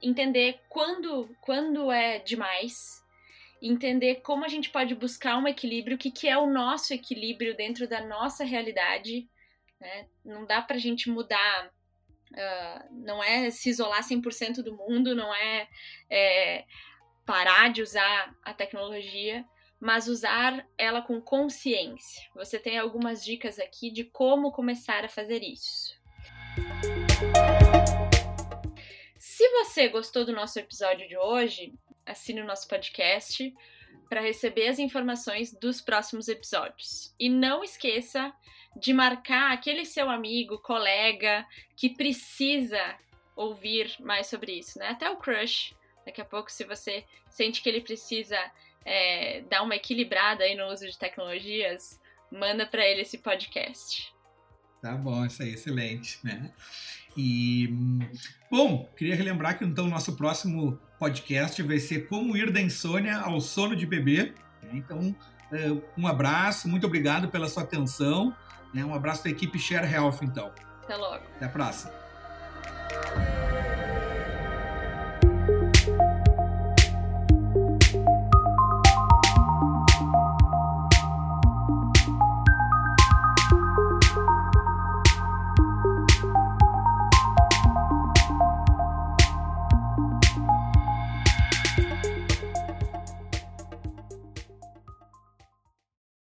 Entender quando, quando é demais, entender como a gente pode buscar um equilíbrio, o que, que é o nosso equilíbrio dentro da nossa realidade, Né? Não dá para a gente mudar, uh, não é se isolar 100% do mundo, não é, é parar de usar a tecnologia, mas usar ela com consciência. Você tem algumas dicas aqui de como começar a fazer isso. Se você gostou do nosso episódio de hoje, assine o nosso podcast para receber as informações dos próximos episódios. E não esqueça de marcar aquele seu amigo, colega que precisa ouvir mais sobre isso, né? Até o crush. Daqui a pouco, se você sente que ele precisa é, dar uma equilibrada aí no uso de tecnologias, manda para ele esse podcast. Tá bom, isso aí, excelente, né? E, bom, queria relembrar que então nosso próximo podcast vai ser Como Ir da Insônia ao Sono de Bebê. Então, é, um abraço, muito obrigado pela sua atenção. Né? Um abraço da equipe Share Health, então. Até logo. Até a próxima.